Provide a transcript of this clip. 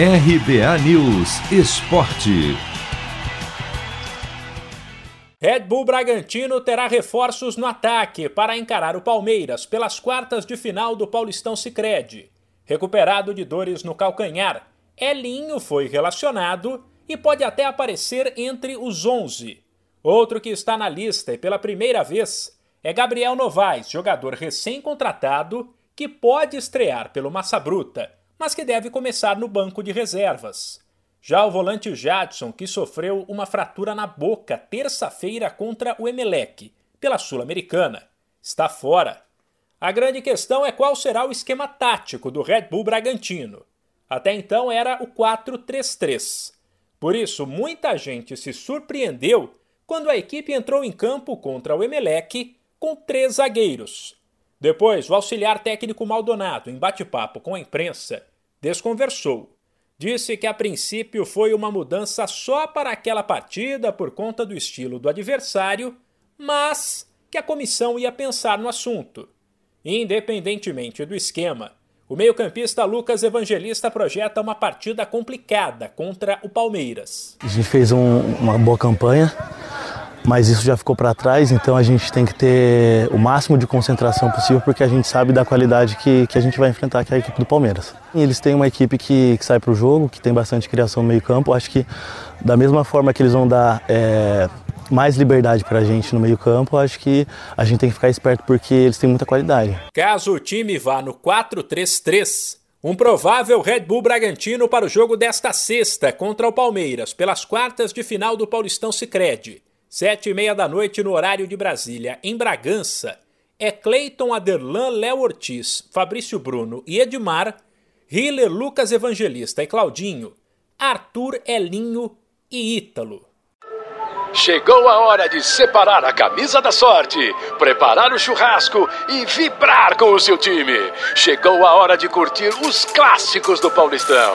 RBA News Esporte. Red Bull Bragantino terá reforços no ataque para encarar o Palmeiras pelas quartas de final do Paulistão Sicredi. Recuperado de dores no calcanhar, Elinho foi relacionado e pode até aparecer entre os 11. Outro que está na lista e pela primeira vez é Gabriel Novaes, jogador recém-contratado que pode estrear pelo Massa Bruta mas que deve começar no banco de reservas. Já o volante Jadson, que sofreu uma fratura na boca terça-feira contra o Emelec, pela Sul-Americana, está fora. A grande questão é qual será o esquema tático do Red Bull Bragantino. Até então era o 4-3-3. Por isso, muita gente se surpreendeu quando a equipe entrou em campo contra o Emelec com três zagueiros, depois, o auxiliar técnico Maldonado, em bate-papo com a imprensa, desconversou. Disse que a princípio foi uma mudança só para aquela partida por conta do estilo do adversário, mas que a comissão ia pensar no assunto. Independentemente do esquema, o meio-campista Lucas Evangelista projeta uma partida complicada contra o Palmeiras. A gente fez um, uma boa campanha, mas isso já ficou para trás, então a gente tem que ter o máximo de concentração possível porque a gente sabe da qualidade que, que a gente vai enfrentar, que é a equipe do Palmeiras. Eles têm uma equipe que, que sai para o jogo, que tem bastante criação no meio campo, acho que da mesma forma que eles vão dar é, mais liberdade para a gente no meio campo, acho que a gente tem que ficar esperto porque eles têm muita qualidade. Caso o time vá no 4-3-3, um provável Red Bull Bragantino para o jogo desta sexta contra o Palmeiras, pelas quartas de final do Paulistão Sicredi. Sete e meia da noite no horário de Brasília, em Bragança, é Cleiton Aderlan Léo Ortiz, Fabrício Bruno e Edmar, Hiller Lucas Evangelista e Claudinho, Arthur Elinho e Ítalo. Chegou a hora de separar a camisa da sorte, preparar o churrasco e vibrar com o seu time. Chegou a hora de curtir os clássicos do Paulistão.